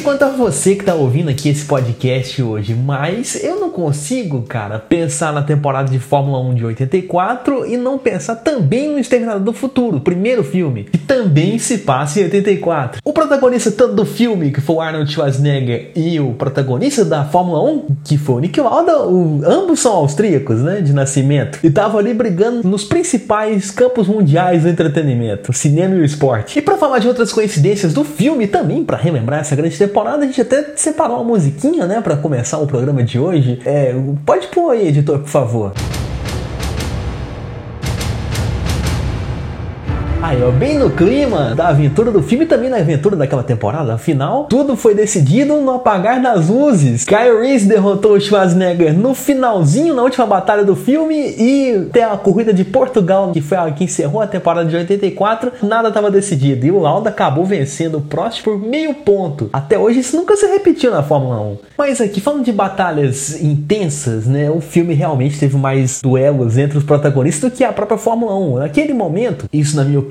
Quanto a você que tá ouvindo aqui esse podcast hoje, mas eu não consigo, cara, pensar na temporada de Fórmula 1 de 84 e não pensar também no Exterminador do Futuro, primeiro filme, que também se passa em 84. O protagonista tanto do filme, que foi o Arnold Schwarzenegger, e o protagonista da Fórmula 1, que foi o Nick Lauda, o, ambos são austríacos, né, de nascimento, e estavam ali brigando nos principais campos mundiais do entretenimento, o cinema e o esporte. E para falar de outras coincidências do filme também, para relembrar essa grande temporada, a gente até separou uma musiquinha, né, para começar o programa de hoje. É, pode pôr aí, editor, por favor. Aí, ó, bem no clima da aventura do filme também na aventura daquela temporada. Afinal, tudo foi decidido no apagar das luzes. Kyle Reese derrotou o Schwarzenegger no finalzinho, na última batalha do filme e até a corrida de Portugal, que foi a que encerrou a temporada de 84, nada estava decidido. E o Lauda acabou vencendo o Prost por meio ponto. Até hoje isso nunca se repetiu na Fórmula 1. Mas aqui, falando de batalhas intensas, né, o filme realmente teve mais duelos entre os protagonistas do que a própria Fórmula 1. Naquele momento, isso na minha opinião,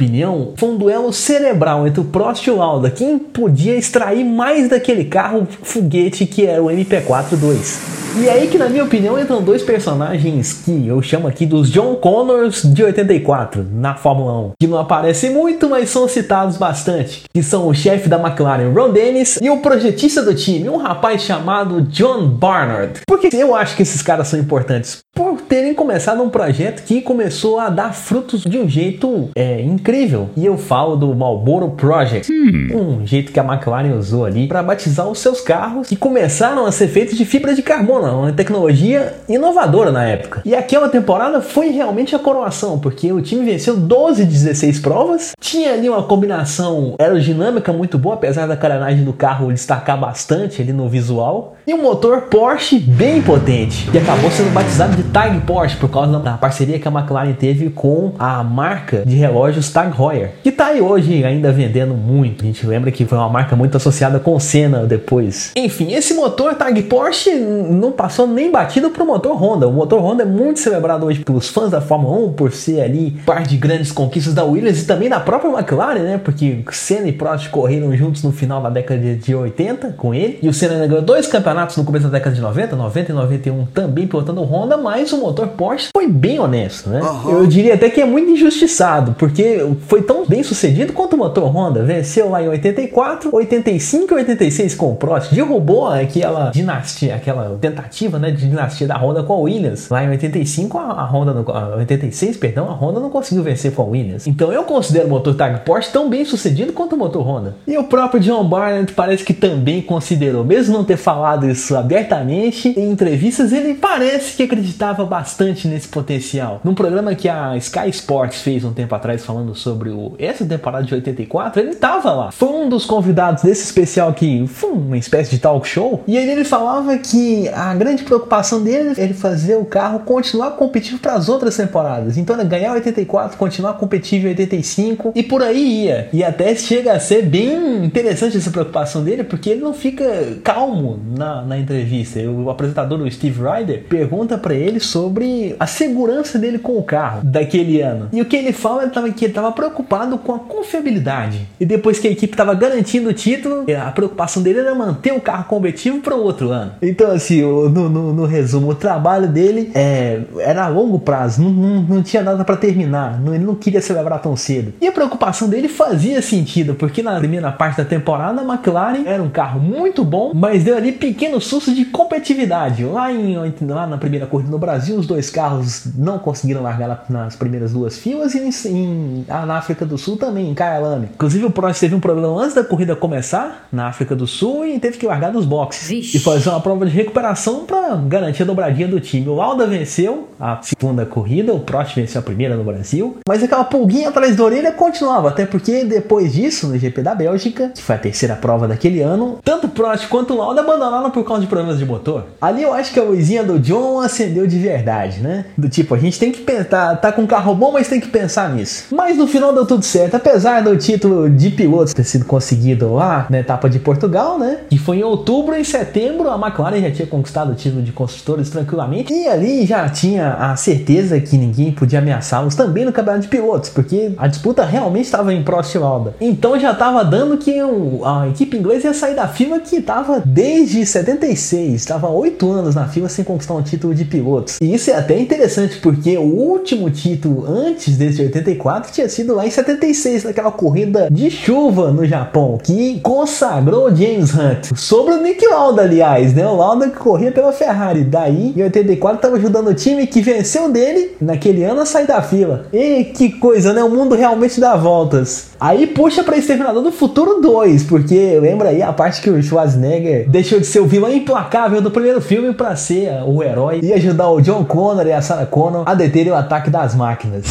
foi um duelo cerebral entre o Prost e o Lauda. Quem podia extrair mais daquele carro foguete que era o MP4-2. E aí que, na minha opinião, entram dois personagens que eu chamo aqui dos John Connors de 84 na Fórmula 1, que não aparecem muito, mas são citados bastante, que são o chefe da McLaren, Ron Dennis, e o projetista do time, um rapaz chamado John Barnard. Por que eu acho que esses caras são importantes? Por terem começado um projeto que começou a dar frutos de um jeito é, incrível. E eu falo do Marlboro Project, hum. um jeito que a McLaren usou ali para batizar os seus carros que começaram a ser feitos de fibra de carbono uma tecnologia inovadora na época. E aquela temporada foi realmente a coroação, porque o time venceu 12 de 16 provas, tinha ali uma combinação aerodinâmica muito boa, apesar da carenagem do carro destacar bastante ali no visual, e um motor Porsche bem potente, que acabou sendo batizado de Tag Porsche por causa da parceria que a McLaren teve com a marca de relógios Tag Heuer, que tá aí hoje ainda vendendo muito. A gente lembra que foi uma marca muito associada com o Senna depois. Enfim, esse motor Tag Porsche não passou nem batido pro motor Honda. O motor Honda é muito celebrado hoje pelos fãs da Fórmula 1 por ser ali parte de grandes conquistas da Williams e também da própria McLaren, né? Porque Senna e Prost correram juntos no final da década de 80 com ele. E o Senna ganhou dois campeonatos no começo da década de 90, 90 e 91 também pilotando o Honda, mas o motor Porsche foi bem honesto, né? Uhum. Eu diria até que é muito injustiçado, porque foi tão bem sucedido quanto o motor Honda. Venceu lá em 84, 85 e 86 com o Prost. Derrubou aquela dinastia, aquela tentativa né, de dinastia da Honda com a Williams. Lá em 85, a, Honda, no, a 86, perdão, a Honda não conseguiu vencer com a Williams. Então eu considero o motor Tag Porsche tão bem sucedido quanto o motor Honda. E o próprio John Barnett parece que também considerou, mesmo não ter falado isso abertamente em entrevistas, ele parece que acreditava bastante nesse potencial. Num programa que a Sky Sports fez um tempo atrás falando sobre o, essa temporada de 84, ele estava lá. Foi um dos convidados desse especial que foi uma espécie de talk show. E aí ele falava que a grande preocupação dele é ele fazer o carro continuar competitivo para as outras temporadas. Então ele ganhar 84, continuar competitivo em 85 e por aí ia. E até chega a ser bem interessante essa preocupação dele, porque ele não fica calmo na, na entrevista. O apresentador, o Steve Ryder, pergunta para ele sobre a segurança dele com o carro daquele ano. E o que ele fala é que ele estava preocupado com a confiabilidade. E depois que a equipe estava garantindo o título, a preocupação dele era manter o carro competitivo para o outro ano. Então, assim, no, no, no, resumo, o trabalho dele é, era a longo prazo, não, não, não tinha nada para terminar, não, ele não queria celebrar tão cedo. E a preocupação dele fazia sentido, porque na primeira parte da temporada a McLaren era um carro muito bom, mas deu ali pequeno susto de competitividade. Lá, em, lá na primeira corrida no Brasil, os dois carros não conseguiram largar nas primeiras duas filas e em, em, na África do Sul também, em Kyalami. Inclusive o Prost teve um problema antes da corrida começar na África do Sul e teve que largar dos boxes Vixe. e fazer uma prova de recuperação para garantir a dobradinha do time. O Lauda venceu a segunda corrida, o Prost venceu a primeira no Brasil, mas aquela pulguinha atrás da orelha continuava, até porque depois disso, no GP da Bélgica, que foi a terceira prova daquele ano, tanto o Prost quanto o Lauda abandonaram por causa de problemas de motor. Ali eu acho que a luzinha do John acendeu de verdade, né? Do tipo, a gente tem que pensar, tá com um carro bom, mas tem que pensar nisso. Mas no no final deu tudo certo, apesar do título de pilotos ter sido conseguido lá na etapa de Portugal, né? Que foi em outubro e setembro, a McLaren já tinha conquistado o título de construtores tranquilamente. E ali já tinha a certeza que ninguém podia ameaçá-los também no campeonato de pilotos, porque a disputa realmente estava em Prost e. Então já estava dando que a equipe inglesa ia sair da fila que estava desde 76, estava oito anos na fila sem conquistar um título de pilotos. E isso é até interessante, porque o último título antes desse 84 tinha sido lá em 76, naquela corrida de chuva no Japão, que consagrou James Hunt. Sobre o Nick Lauda, aliás, né? O Lauda que corria pela Ferrari. Daí, em 84, estava ajudando o time que venceu dele naquele ano a sair da fila. E que coisa, né? O mundo realmente dá voltas. Aí puxa para Exterminador do Futuro 2, porque lembra aí a parte que o Schwarzenegger deixou de ser o vilão implacável do primeiro filme para ser o herói e ajudar o John Connor e a Sarah Connor a deterem o ataque das máquinas.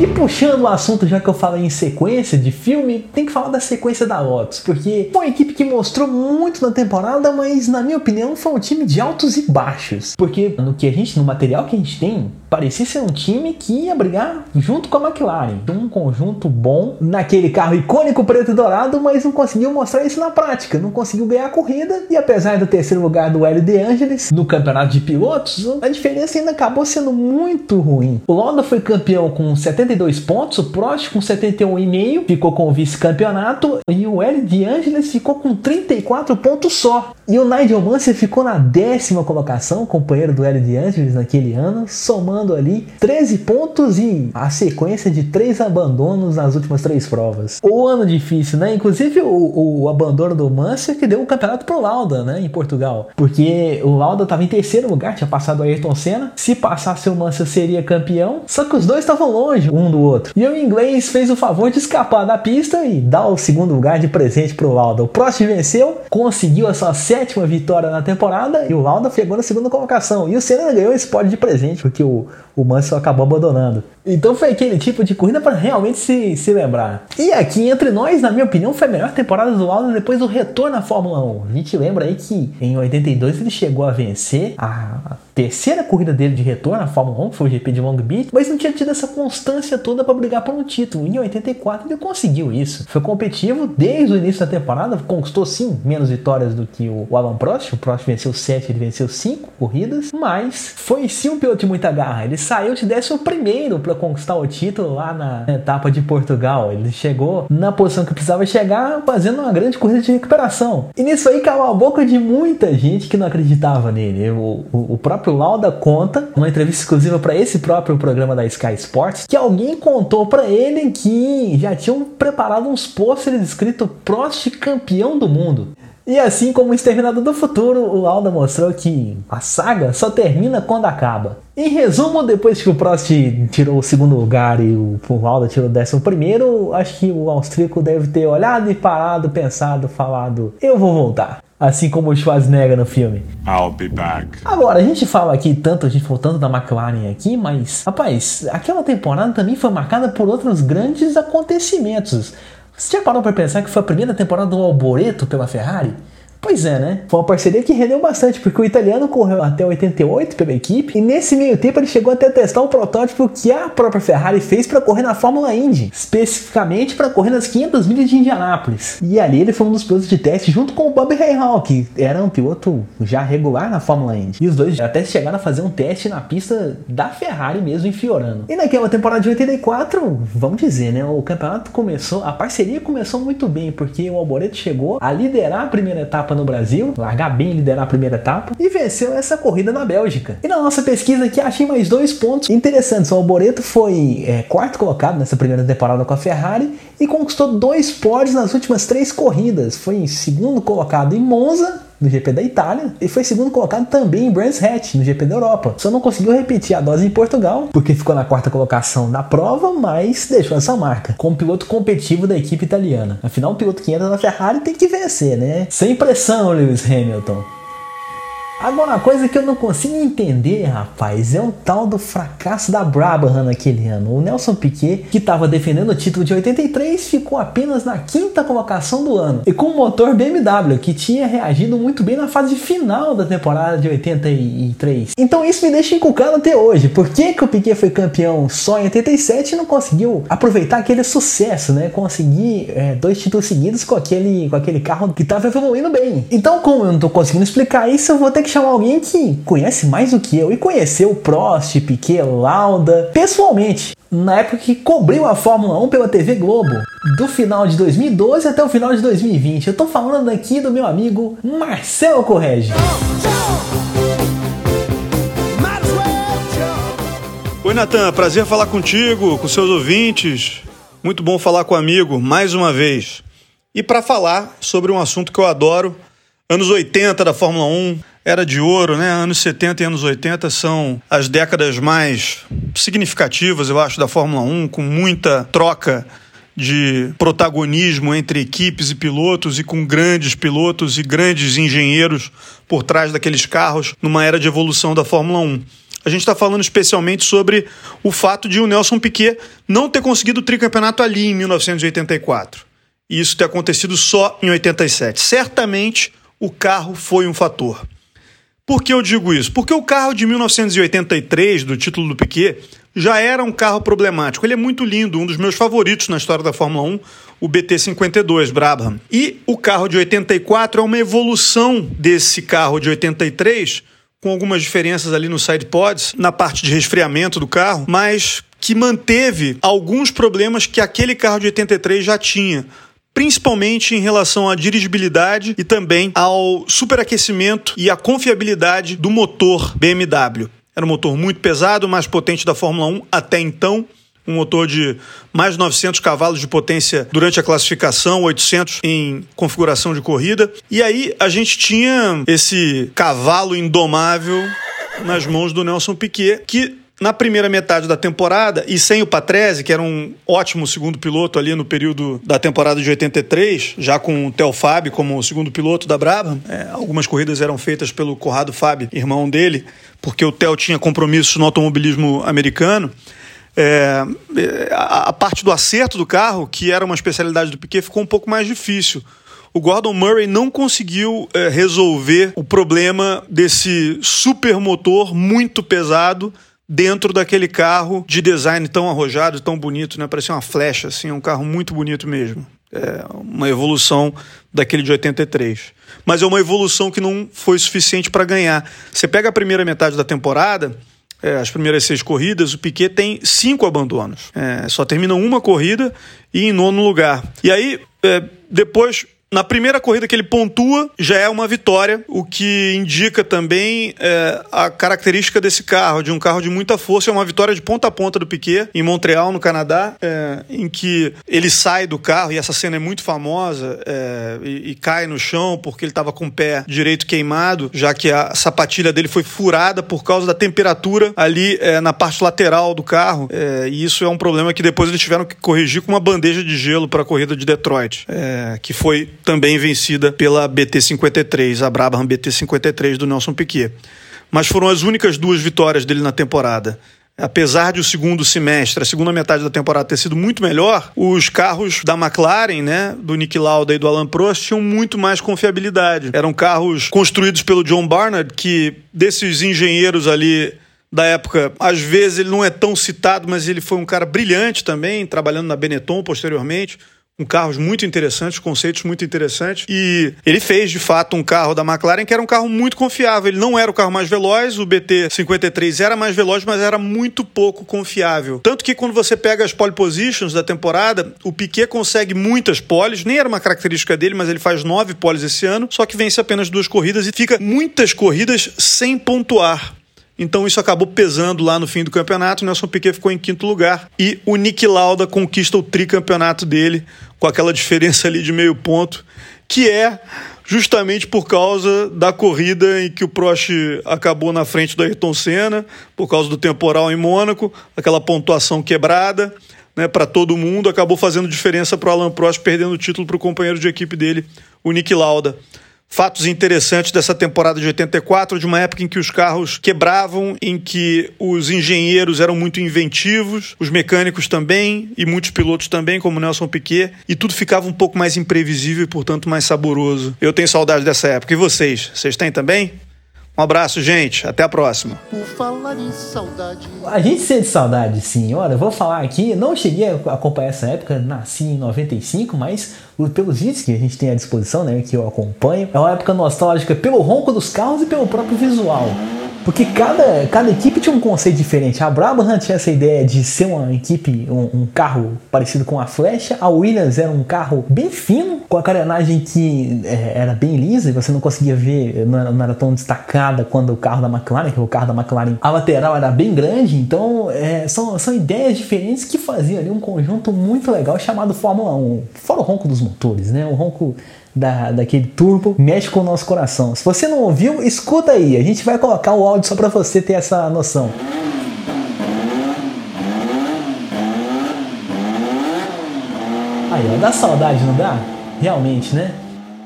E puxando o assunto, já que eu falei em sequência de filme, tem que falar da sequência da Lotus, porque foi uma equipe que mostrou muito na temporada, mas na minha opinião foi um time de altos e baixos. Porque no que a gente, no material que a gente tem, parecia ser um time que ia brigar junto com a McLaren. Um conjunto bom naquele carro icônico preto e dourado, mas não conseguiu mostrar isso na prática. Não conseguiu ganhar a corrida e apesar do terceiro lugar do Hélio De no campeonato de pilotos, a diferença ainda acabou sendo muito ruim. O Lauda foi campeão com 72 pontos, o Prost com 71,5 ficou com o vice-campeonato e o Hélio De Angelis ficou com 34 pontos só. E o Nigel Mansell ficou na décima colocação, companheiro do Hélio De Angelis naquele ano, somando somando ali 13 pontos e a sequência de três abandonos nas últimas três provas. O ano difícil, né? Inclusive o, o abandono do Mansell que deu o campeonato pro Lauda, né? Em Portugal. Porque o Lauda estava em terceiro lugar, tinha passado o Ayrton Senna. Se passasse o Mansell seria campeão. Só que os dois estavam longe um do outro. E o inglês fez o favor de escapar da pista e dar o segundo lugar de presente pro Lauda. O Prost venceu, conseguiu a sua sétima vitória na temporada e o Lauda pegou na segunda colocação. E o Senna ganhou esse pódio de presente, porque o, o Mansell acabou abandonando. Então foi aquele tipo de corrida para realmente se, se lembrar. E aqui entre nós, na minha opinião, foi a melhor temporada do Lauda depois do retorno à Fórmula 1. A gente lembra aí que em 82 ele chegou a vencer a terceira corrida dele de retorno à Fórmula 1, que foi o GP de Long Beach, mas não tinha tido essa constância toda para brigar por um título. Em 84 ele conseguiu isso. Foi competitivo desde o início da temporada, conquistou sim menos vitórias do que o Alan Prost. O Prost venceu 7, ele venceu 5 corridas, mas foi sim um piloto de muita garra. Ele saiu de 11 primeiro para conquistar o título lá na etapa de Portugal. Ele chegou na posição que precisava chegar, fazendo uma grande corrida de recuperação. E nisso aí calou a boca de muita gente que não acreditava nele. O, o, o próprio próprio Lauda conta, numa entrevista exclusiva para esse próprio programa da Sky Sports, que alguém contou para ele que já tinham preparado uns pôsteres escrito Prost campeão do mundo. E assim como o Exterminador do Futuro, o Lauda mostrou que a saga só termina quando acaba. Em resumo, depois que o Prost tirou o segundo lugar e o Lauda tirou o décimo primeiro, acho que o austríaco deve ter olhado e parado, pensado, falado: eu vou voltar. Assim como o Schwarzenegger no filme. I'll be back. Agora, a gente fala aqui tanto, a gente falou tanto da McLaren aqui, mas, rapaz, aquela temporada também foi marcada por outros grandes acontecimentos. Você já parou para pensar que foi a primeira temporada do Alboreto pela Ferrari? Pois é, né? Foi uma parceria que rendeu bastante, porque o italiano correu até 88 pela equipe, e nesse meio tempo ele chegou até a testar um protótipo que a própria Ferrari fez para correr na Fórmula Indy, especificamente para correr nas 500 milhas de Indianápolis. E ali ele foi um dos pilotos de teste junto com o Bob Rahal, que era um piloto já regular na Fórmula Indy. E os dois até chegaram a fazer um teste na pista da Ferrari mesmo em Fiorano. E naquela temporada de 84, vamos dizer, né? O campeonato começou, a parceria começou muito bem, porque o Alboreto chegou a liderar a primeira etapa no Brasil, largar bem e liderar a primeira etapa, e venceu essa corrida na Bélgica. E na nossa pesquisa aqui achei mais dois pontos interessantes. O Alboreto foi é, quarto colocado nessa primeira temporada com a Ferrari e conquistou dois pódios nas últimas três corridas. Foi segundo colocado em Monza no GP da Itália e foi segundo colocado também em Brands Hatch no GP da Europa. Só não conseguiu repetir a dose em Portugal porque ficou na quarta colocação na prova, mas deixou essa marca como piloto competitivo da equipe italiana. Afinal, o piloto que entra na Ferrari tem que vencer, né? Sem pressão, Lewis Hamilton. Agora, uma coisa que eu não consigo entender, rapaz, é o tal do fracasso da Brabham naquele ano. O Nelson Piquet, que estava defendendo o título de 83, ficou apenas na quinta colocação do ano. E com o motor BMW, que tinha reagido muito bem na fase final da temporada de 83. Então isso me deixa encucado até hoje. Por que, que o Piquet foi campeão só em 87 e não conseguiu aproveitar aquele sucesso, né? Conseguir é, dois títulos seguidos com aquele, com aquele carro que estava evoluindo bem. Então, como eu não estou conseguindo explicar isso, eu vou ter que chamar alguém que conhece mais do que eu e conheceu Prost, Piquet, Lauda pessoalmente. Na época que cobriu a Fórmula 1 pela TV Globo, do final de 2012 até o final de 2020. Eu tô falando aqui do meu amigo Marcelo Correge. Oi, Natan, prazer falar contigo, com seus ouvintes. Muito bom falar com o amigo mais uma vez. E para falar sobre um assunto que eu adoro, anos 80 da Fórmula 1, era de ouro, né? Anos 70 e anos 80 são as décadas mais significativas, eu acho, da Fórmula 1, com muita troca de protagonismo entre equipes e pilotos e com grandes pilotos e grandes engenheiros por trás daqueles carros numa era de evolução da Fórmula 1. A gente está falando especialmente sobre o fato de o Nelson Piquet não ter conseguido o tricampeonato ali em 1984. E isso ter acontecido só em 87. Certamente o carro foi um fator. Por que eu digo isso? Porque o carro de 1983, do título do Piquet, já era um carro problemático. Ele é muito lindo, um dos meus favoritos na história da Fórmula 1, o BT52 Brabham. E o carro de 84 é uma evolução desse carro de 83, com algumas diferenças ali no side pods, na parte de resfriamento do carro, mas que manteve alguns problemas que aquele carro de 83 já tinha principalmente em relação à dirigibilidade e também ao superaquecimento e à confiabilidade do motor BMW. Era um motor muito pesado, mais potente da Fórmula 1 até então, um motor de mais de 900 cavalos de potência durante a classificação, 800 em configuração de corrida. E aí a gente tinha esse cavalo indomável nas mãos do Nelson Piquet, que na primeira metade da temporada, e sem o Patrese, que era um ótimo segundo piloto ali no período da temporada de 83, já com o Theo Fábio como segundo piloto da Brabham, é, algumas corridas eram feitas pelo Corrado Fábio, irmão dele, porque o Theo tinha compromissos no automobilismo americano. É, é a, a parte do acerto do carro, que era uma especialidade do Piquet, ficou um pouco mais difícil o Gordon Murray não conseguiu é, resolver o problema desse supermotor muito pesado dentro daquele carro de design tão arrojado, tão bonito, né? Parecia uma flecha, assim, um carro muito bonito mesmo. É uma evolução daquele de 83. Mas é uma evolução que não foi suficiente para ganhar. Você pega a primeira metade da temporada, é, as primeiras seis corridas, o Piquet tem cinco abandonos. É, só termina uma corrida e em nono lugar. E aí, é, depois na primeira corrida que ele pontua, já é uma vitória, o que indica também é, a característica desse carro, de um carro de muita força. É uma vitória de ponta a ponta do Piquet, em Montreal, no Canadá, é, em que ele sai do carro, e essa cena é muito famosa, é, e, e, cai no chão porque ele estava com o pé direito queimado, já que a sapatilha dele foi furada por causa da temperatura ali é, na parte lateral do carro. É, e isso é um problema que depois eles tiveram que corrigir com uma bandeja de gelo para a corrida de Detroit, é, que foi também vencida pela BT-53, a Brabham BT-53 do Nelson Piquet. Mas foram as únicas duas vitórias dele na temporada. Apesar de o segundo semestre, a segunda metade da temporada ter sido muito melhor, os carros da McLaren, né, do Nick Lauda e do Alan Prost, tinham muito mais confiabilidade. Eram carros construídos pelo John Barnard, que desses engenheiros ali da época, às vezes ele não é tão citado, mas ele foi um cara brilhante também, trabalhando na Benetton posteriormente com carros muito interessantes, conceitos muito interessantes. E ele fez, de fato, um carro da McLaren que era um carro muito confiável. Ele não era o carro mais veloz, o BT53 era mais veloz, mas era muito pouco confiável. Tanto que quando você pega as pole positions da temporada, o Piquet consegue muitas poles, nem era uma característica dele, mas ele faz nove poles esse ano, só que vence apenas duas corridas e fica muitas corridas sem pontuar. Então isso acabou pesando lá no fim do campeonato. O Nelson Piquet ficou em quinto lugar e o Nick Lauda conquista o tricampeonato dele com aquela diferença ali de meio ponto, que é justamente por causa da corrida em que o Prost acabou na frente do Ayrton Senna, por causa do temporal em Mônaco, aquela pontuação quebrada. Né, para todo mundo, acabou fazendo diferença para o Alan Prost, perdendo o título para o companheiro de equipe dele, o Nick Lauda. Fatos interessantes dessa temporada de 84, de uma época em que os carros quebravam, em que os engenheiros eram muito inventivos, os mecânicos também e muitos pilotos também, como Nelson Piquet, e tudo ficava um pouco mais imprevisível e, portanto, mais saboroso. Eu tenho saudade dessa época. E vocês? Vocês têm também? Um abraço, gente. Até a próxima. Por falar em saudade. A gente sente saudade, sim. Olha, eu vou falar aqui, não cheguei a acompanhar essa época, nasci em 95, mas pelos vídeos que a gente tem à disposição, né, que eu acompanho, é uma época nostálgica pelo ronco dos carros e pelo próprio visual. Porque cada, cada equipe tinha um conceito diferente. A Brabham tinha essa ideia de ser uma equipe, um, um, carro parecido com a Flecha. A Williams era um carro bem fino, com a carenagem que é, era bem lisa e você não conseguia ver, não era, não era, tão destacada quando o carro da McLaren, que o carro da McLaren, a lateral era bem grande. Então é, são, são ideias diferentes que faziam ali um conjunto muito legal chamado Fórmula 1. Fora o ronco dos motores, né? O ronco da, daquele turbo mexe com o nosso coração. Se você não ouviu, escuta aí. A gente vai colocar o áudio só para você ter essa noção. Aí, ó, dá saudade, não dá? Realmente, né?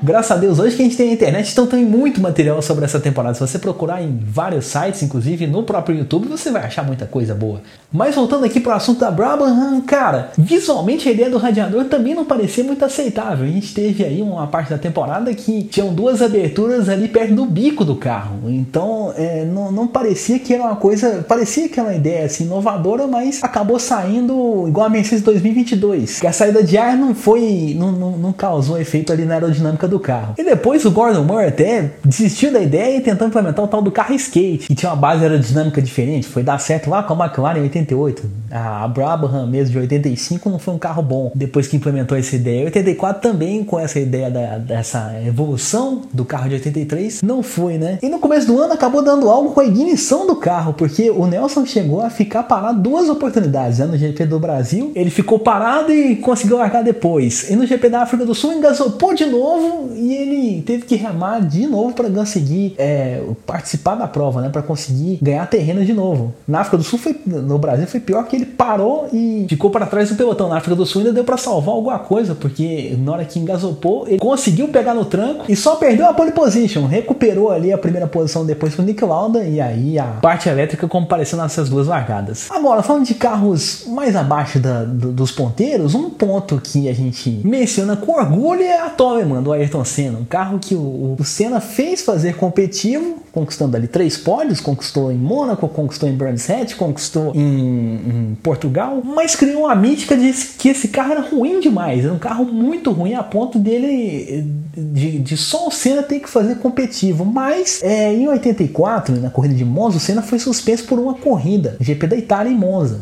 Graças a Deus, hoje que a gente tem a internet, então tem muito material sobre essa temporada. Se você procurar em vários sites, inclusive no próprio YouTube, você vai achar muita coisa boa. Mas voltando aqui para o assunto da Brabham, cara, visualmente a ideia do radiador também não parecia muito aceitável. A gente teve aí uma parte da temporada que tinham duas aberturas ali perto do bico do carro. Então é, não, não parecia que era uma coisa. Parecia que era uma ideia assim, inovadora, mas acabou saindo igual a Mercedes 2022. Que a saída de ar não foi. não, não, não causou efeito ali na aerodinâmica do carro. E depois o Gordon Moore até desistiu da ideia e tentou implementar o tal do carro skate, que tinha uma base aerodinâmica diferente. Foi dar certo lá com a McLaren em 88. A Brabham mesmo de 85 não foi um carro bom depois que implementou essa ideia. 84 também com essa ideia da, dessa evolução do carro de 83 não foi, né? E no começo do ano acabou dando algo com a ignição do carro, porque o Nelson chegou a ficar parado duas oportunidades. Né? No GP do Brasil, ele ficou parado e conseguiu largar depois. E no GP da África do Sul engasopou de novo e ele teve que remar de novo para conseguir é, participar da prova, né? Para conseguir ganhar terreno de novo. Na África do Sul foi, no Brasil foi pior que ele parou e ficou para trás do pelotão. Na África do Sul ainda deu para salvar alguma coisa, porque na hora que engasopou, ele conseguiu pegar no tranco e só perdeu a pole position, recuperou ali a primeira posição depois com o Nick Lauda e aí a parte elétrica compareceu nessas duas largadas. Agora, falando de carros mais abaixo da, do, dos ponteiros, um ponto que a gente menciona com orgulho é a Toleman do Ayrton Senna, um carro que o, o Senna fez fazer competitivo, conquistando ali três pódios, conquistou em Mônaco, conquistou em Brands Hatch, conquistou em, em, Portugal, mas criou uma mítica de que esse carro era ruim demais, era um carro muito ruim a ponto dele de, de só o Senna ter que fazer competitivo. Mas é, em 84, na corrida de Monza, o Senna foi suspenso por uma corrida, GP da Itália em Monza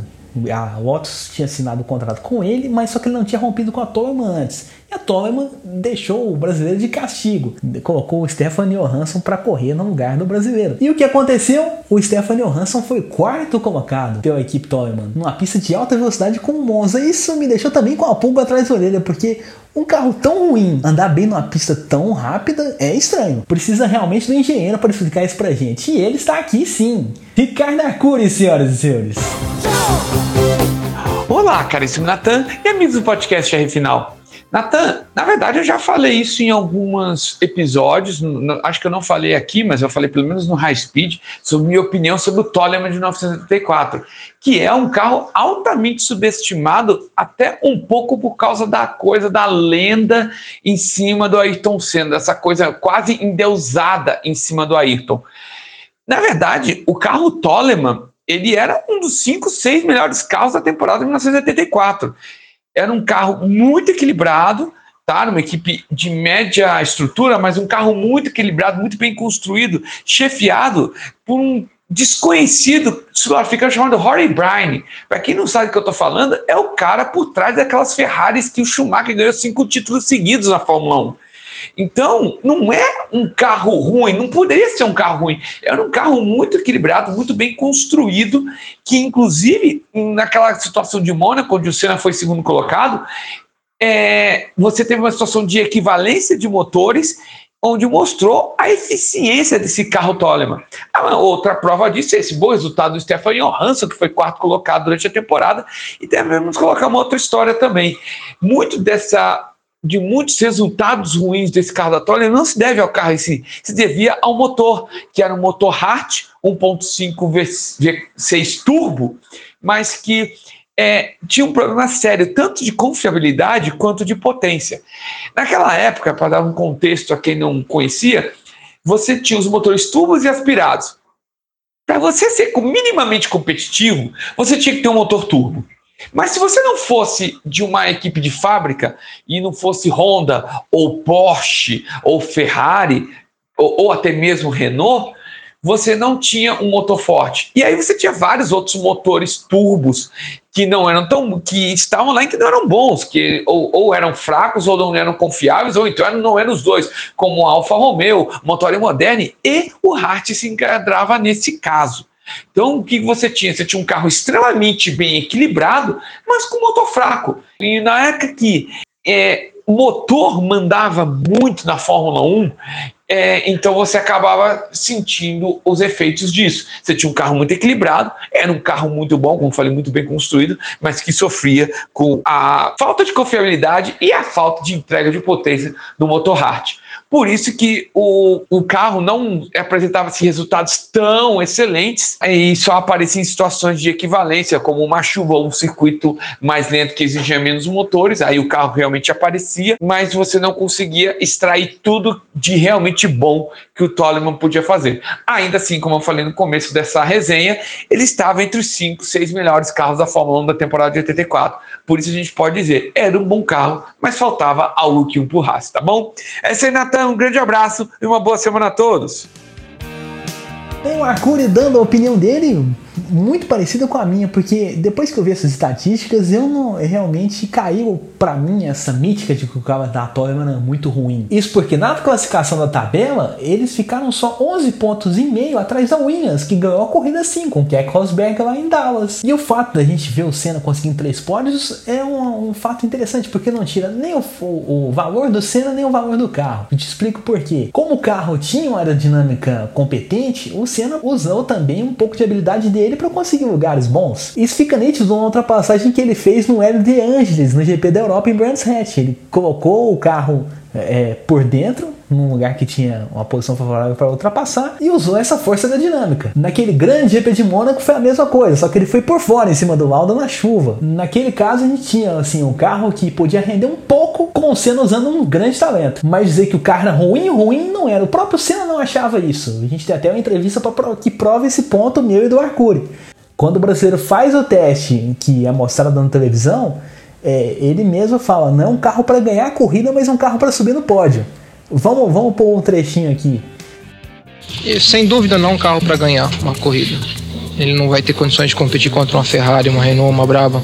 a Lotus tinha assinado o contrato com ele, mas só que ele não tinha rompido com a Toleman antes. E a Toleman deixou o brasileiro de castigo, colocou o Stefan Johansson para correr no lugar do brasileiro. E o que aconteceu? O Stefan Johansson foi quarto colocado pela equipe Toleman, numa pista de alta velocidade com o Monza. Isso me deixou também com a pulga atrás da orelha, porque um carro tão ruim andar bem numa pista tão rápida é estranho. Precisa realmente do engenheiro para explicar isso pra gente. E ele está aqui sim. Ricardo Arcuri, senhoras e senhores. Olá, caríssimo Natan e amigos do podcast R Final. Natan, na verdade eu já falei isso em alguns episódios, acho que eu não falei aqui, mas eu falei pelo menos no High Speed, sobre minha opinião sobre o Toleman de 1974, que é um carro altamente subestimado, até um pouco por causa da coisa da lenda em cima do Ayrton Senna, essa coisa quase endeusada em cima do Ayrton. Na verdade, o carro Toleman, ele era um dos cinco, seis melhores carros da temporada de 1984 era um carro muito equilibrado, tá? Uma equipe de média estrutura, mas um carro muito equilibrado, muito bem construído, chefiado por um desconhecido sul-africano chamado Rory Bryan. Para quem não sabe o que eu estou falando, é o cara por trás daquelas Ferraris que o Schumacher ganhou cinco títulos seguidos na Fórmula 1. Então, não é um carro ruim, não poderia ser um carro ruim. Era um carro muito equilibrado, muito bem construído, que inclusive naquela situação de Mônaco, onde o Senna foi segundo colocado, é, você teve uma situação de equivalência de motores, onde mostrou a eficiência desse carro Toleman. A outra prova disso é esse bom resultado do Stefan Johansson, que foi quarto colocado durante a temporada, e devemos colocar uma outra história também. Muito dessa de muitos resultados ruins desse carro da Toller não se deve ao carro em si, se devia ao motor, que era um motor Hart 1.5 V6 turbo, mas que é, tinha um problema sério, tanto de confiabilidade quanto de potência. Naquela época, para dar um contexto a quem não conhecia, você tinha os motores turbos e aspirados. Para você ser minimamente competitivo, você tinha que ter um motor turbo. Mas se você não fosse de uma equipe de fábrica e não fosse Honda ou Porsche ou Ferrari ou, ou até mesmo Renault, você não tinha um motor forte. E aí você tinha vários outros motores turbos que não eram tão que estavam lá e que não eram bons, que ou, ou eram fracos ou não eram confiáveis, ou então não eram os dois, como o Alfa Romeo, Motor Moderne e o Hart se enquadrava nesse caso. Então, o que você tinha? Você tinha um carro extremamente bem equilibrado, mas com motor fraco. E na época que é, o motor mandava muito na Fórmula 1, é, então você acabava sentindo os efeitos disso. Você tinha um carro muito equilibrado, era um carro muito bom, como falei, muito bem construído, mas que sofria com a falta de confiabilidade e a falta de entrega de potência do motor Hart. Por isso que o, o carro não apresentava assim, resultados tão excelentes e só aparecia em situações de equivalência, como uma chuva ou um circuito mais lento que exigia menos motores, aí o carro realmente aparecia, mas você não conseguia extrair tudo de realmente bom que o Toleman podia fazer. Ainda assim, como eu falei no começo dessa resenha, ele estava entre os 5, 6 melhores carros da Fórmula 1 da temporada de 84. Por isso a gente pode dizer, era um bom carro, mas faltava algo que empurrasse, tá bom? Essa aí, Natan, um grande abraço e uma boa semana a todos. Tem o Arcuri dando a opinião dele muito parecida com a minha, porque depois que eu vi essas estatísticas, eu não realmente caiu para mim essa mítica de que o carro da Toleman é muito ruim. Isso porque na classificação da tabela, eles ficaram só 11 pontos e meio atrás da Williams, que ganhou a corrida 5 com o Keck Rosberg lá em Dallas. E o fato da gente ver o Senna conseguindo três pódios é um, um fato interessante, porque não tira nem o, o, o, valor do Senna, nem o valor do carro. Eu te explico por quê. Como o carro tinha uma aerodinâmica competente, o Senna usou também um pouco de habilidade dele para conseguir lugares bons. Isso fica nítido numa ultrapassagem que ele fez no Hélio de Angeles, no GP da Europa em Brands Hatch. Ele colocou o carro é, por dentro, num lugar que tinha uma posição favorável para ultrapassar e usou essa força da dinâmica. Naquele grande GP de Mônaco foi a mesma coisa, só que ele foi por fora em cima do Lauda na chuva. Naquele caso a gente tinha assim um carro que podia render um pouco com o Senna usando um grande talento, mas dizer que o carro era ruim, ruim não era. O próprio Senna não achava isso. A gente tem até uma entrevista que prova esse ponto meu e do Arcuri. Quando o brasileiro faz o teste que é mostrado na televisão, é, ele mesmo fala: não é um carro para ganhar a corrida, mas um carro para subir no pódio. Vamos, vamos pôr um trechinho aqui. Sem dúvida, não é um carro para ganhar uma corrida. Ele não vai ter condições de competir contra uma Ferrari, uma Renault, uma Brava,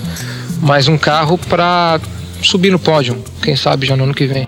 mas um carro para subir no pódio. Quem sabe já no ano que vem.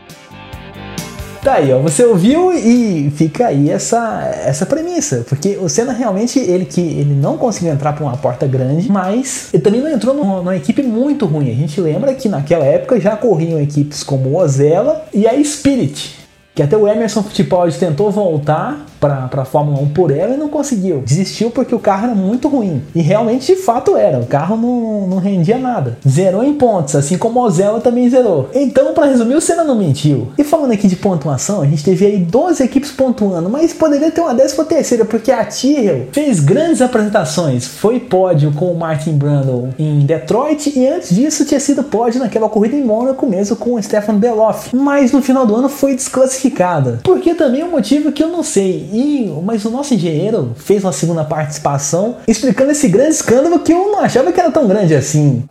Tá aí, ó, você ouviu e fica aí essa, essa premissa, porque o Senna realmente ele que ele não conseguiu entrar por uma porta grande, mas ele também não entrou numa, numa, equipe muito ruim. A gente lembra que naquela época já corriam equipes como o Ozella e a Spirit, que até o Emerson Fittipaldi tentou voltar para a Fórmula 1 por ela e não conseguiu. Desistiu porque o carro era muito ruim. E realmente, de fato, era. O carro não, não rendia nada. Zerou em pontos, assim como o Ozella também zerou. Então, para resumir, o Senna não mentiu. E falando aqui de pontuação, a gente teve aí 12 equipes pontuando, mas poderia ter uma 13 terceira, porque a Tyrrell fez grandes apresentações. Foi pódio com o Martin Brundle em Detroit e antes disso tinha sido pódio naquela corrida em Mônaco mesmo com o Stefan Beloff. Mas no final do ano foi desclassificada. Porque também é um motivo que eu não sei. E, mas o nosso engenheiro fez uma segunda participação explicando esse grande escândalo que eu não achava que era tão grande assim.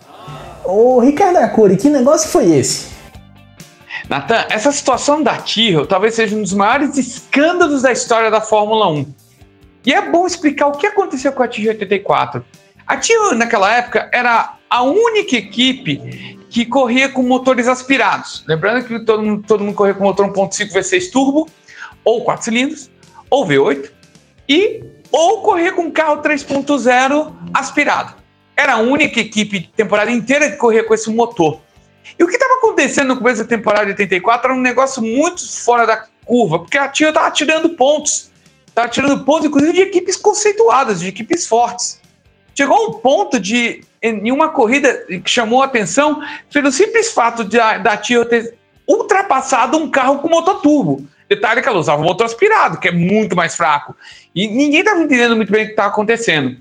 Ô Ricardo Arcuri, que negócio foi esse? Natan, essa situação da Tyrrell talvez seja um dos maiores escândalos da história da Fórmula 1. E é bom explicar o que aconteceu com a Tyrrell 84. A Tyrrell, naquela época, era a única equipe que corria com motores aspirados. Lembrando que todo mundo, todo mundo corria com motor 1.5 V6 turbo ou 4 cilindros ou V8 e ou correr com carro 3.0 aspirado. Era a única equipe temporada inteira que corria com esse motor. E o que estava acontecendo no começo da temporada de 84 era um negócio muito fora da curva, porque a TIA estava tirando pontos. Estava tirando pontos, inclusive, de equipes conceituadas, de equipes fortes. Chegou um ponto de, em uma corrida que chamou a atenção, pelo simples fato de, da TIA ter ultrapassado um carro com motor turbo. Detalhe que ela usava motor aspirado, que é muito mais fraco. E ninguém estava entendendo muito bem o que estava acontecendo.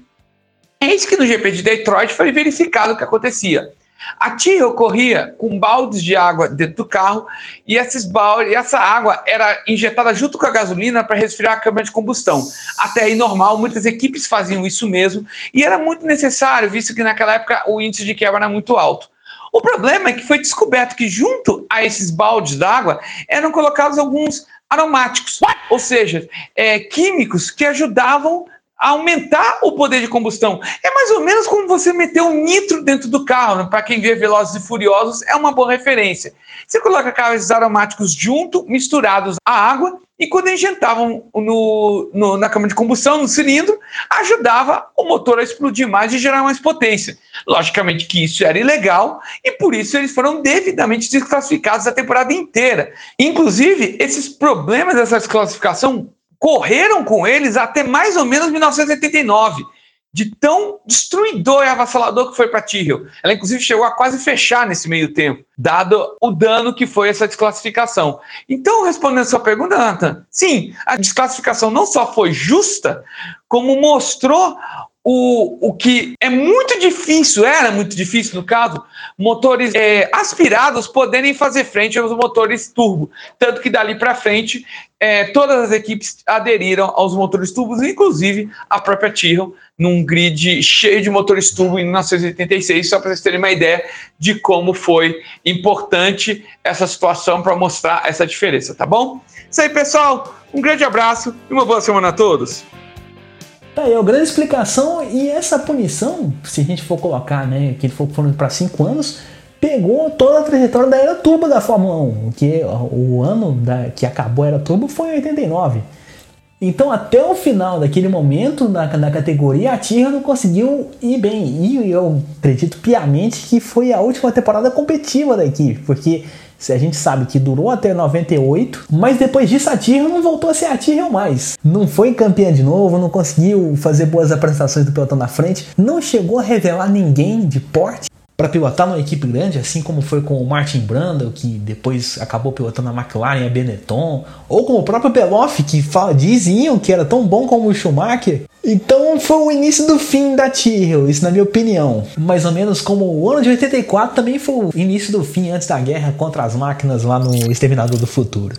Eis que no GP de Detroit foi verificado o que acontecia. A Tyrrell corria com baldes de água dentro do carro e esses baldes, essa água era injetada junto com a gasolina para resfriar a câmara de combustão. Até aí normal, muitas equipes faziam isso mesmo e era muito necessário, visto que naquela época o índice de quebra era muito alto. O problema é que foi descoberto que junto a esses baldes d'água eram colocados alguns aromáticos, ou seja, é, químicos que ajudavam aumentar o poder de combustão. É mais ou menos como você meter um nitro dentro do carro. Né? Para quem vê Velozes e Furiosos, é uma boa referência. Você coloca carros aromáticos junto, misturados à água, e quando injetavam no, no, na câmara de combustão, no cilindro, ajudava o motor a explodir mais e gerar mais potência. Logicamente que isso era ilegal e por isso eles foram devidamente desclassificados a temporada inteira. Inclusive, esses problemas dessa desclassificação correram com eles até mais ou menos 1989, de tão destruidor e avassalador que foi para Tyrrell. Ela, inclusive, chegou a quase fechar nesse meio tempo, dado o dano que foi essa desclassificação. Então, respondendo a sua pergunta, Nathan, sim, a desclassificação não só foi justa, como mostrou o, o que é muito difícil, era muito difícil no caso, motores é, aspirados poderem fazer frente aos motores turbo. Tanto que dali para frente, é, todas as equipes aderiram aos motores turbos, inclusive a própria Tyrrell, num grid cheio de motores turbo em 1986, só para vocês terem uma ideia de como foi importante essa situação para mostrar essa diferença, tá bom? Isso aí, pessoal. Um grande abraço e uma boa semana a todos. Tá aí, a grande explicação e essa punição, se a gente for colocar, né, que ele for para 5 anos, pegou toda a trajetória da era turbo da Fórmula 1, que o ano da, que acabou a era turbo foi em 89. Então, até o final daquele momento na, na categoria, a Tira não conseguiu ir bem. E eu acredito piamente que foi a última temporada competitiva da equipe, porque a gente sabe que durou até 98, mas depois disso a Tyrrell não voltou a ser a Tyrrell mais. Não foi campeã de novo, não conseguiu fazer boas apresentações do pelotão na frente, não chegou a revelar ninguém de porte para pilotar numa equipe grande, assim como foi com o Martin Brundle, que depois acabou pilotando a McLaren e a Benetton, ou com o próprio Beloff, que fala, diziam que era tão bom como o Schumacher. Então foi o início do fim da Tyrrell, isso na minha opinião. Mais ou menos como o ano de 84 também foi o início do fim antes da guerra contra as máquinas lá no Exterminador do Futuro.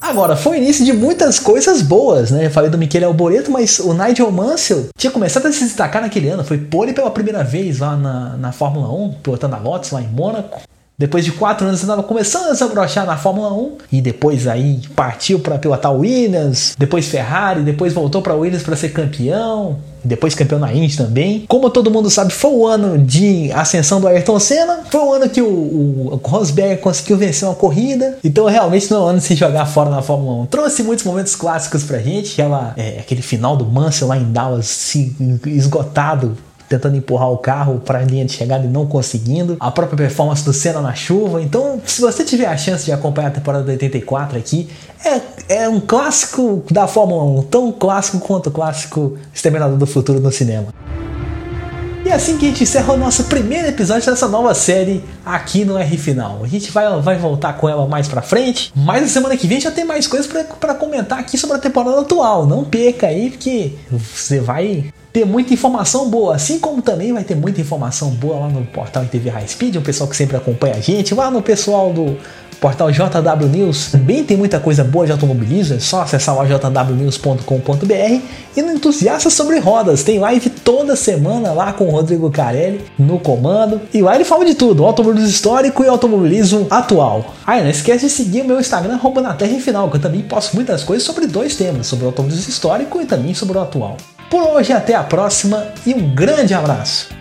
Agora, foi o início de muitas coisas boas, né? Eu falei do Michele Alboreto, mas o Nigel Mansell tinha começado a se destacar naquele ano. Foi pole pela primeira vez lá na, na Fórmula 1, pilotando a Lotus lá em Mônaco. Depois de quatro anos, estava começando a se abrochar na Fórmula 1 e depois aí partiu para pilotar Williams, depois Ferrari, depois voltou para Williams para ser campeão, depois campeão na Indy também. Como todo mundo sabe, foi o ano de ascensão do Ayrton Senna, foi o ano que o, o Rosberg conseguiu vencer uma corrida, então realmente não é o ano de se jogar fora na Fórmula 1. Trouxe muitos momentos clássicos pra gente, aquela, é, aquele final do Mansell lá em Dallas, se, esgotado tentando empurrar o carro para a linha de chegada e não conseguindo, a própria performance do Senna na chuva. Então, se você tiver a chance de acompanhar a temporada de 84 aqui, é, é um clássico da Fórmula 1, tão clássico quanto o clássico Exterminador do Futuro no cinema. E é assim que a gente encerra o nosso primeiro episódio dessa nova série aqui no R Final. A gente vai, vai voltar com ela mais pra frente, mas na semana que vem já tem mais coisas para comentar aqui sobre a temporada atual. Não perca aí, porque você vai ter muita informação boa, assim como também vai ter muita informação boa lá no portal TV High Speed, o pessoal que sempre acompanha a gente, lá no pessoal do portal JW News também tem muita coisa boa de automobilismo, é só acessar lá jwnews.com.br e no Entusiasta sobre Rodas, tem live toda semana lá com o Rodrigo Carelli no comando e lá ele fala de tudo, automobilismo histórico e automobilismo atual. Ah, e não esquece de seguir o meu Instagram, arroba na terra final, que eu também posto muitas coisas sobre dois temas, sobre o automobilismo histórico e também sobre o atual. Por hoje, até a próxima e um grande abraço!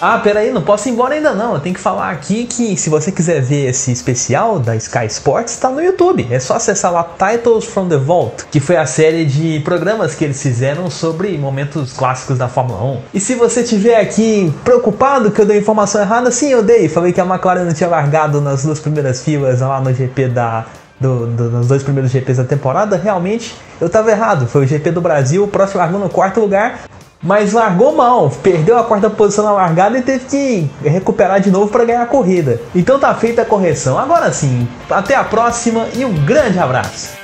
Ah, peraí, não posso ir embora ainda não. Eu tenho que falar aqui que se você quiser ver esse especial da Sky Sports, está no YouTube. É só acessar lá Titles from the Vault, que foi a série de programas que eles fizeram sobre momentos clássicos da Fórmula 1. E se você estiver aqui preocupado que eu dei informação errada, sim, eu dei. Falei que a McLaren não tinha largado nas duas primeiras filas lá no GP da do, do, nos dois primeiros GPs da temporada, realmente eu estava errado. Foi o GP do Brasil, o próximo largou no quarto lugar, mas largou mal, perdeu a quarta posição na largada e teve que recuperar de novo para ganhar a corrida. Então tá feita a correção. Agora sim, até a próxima e um grande abraço.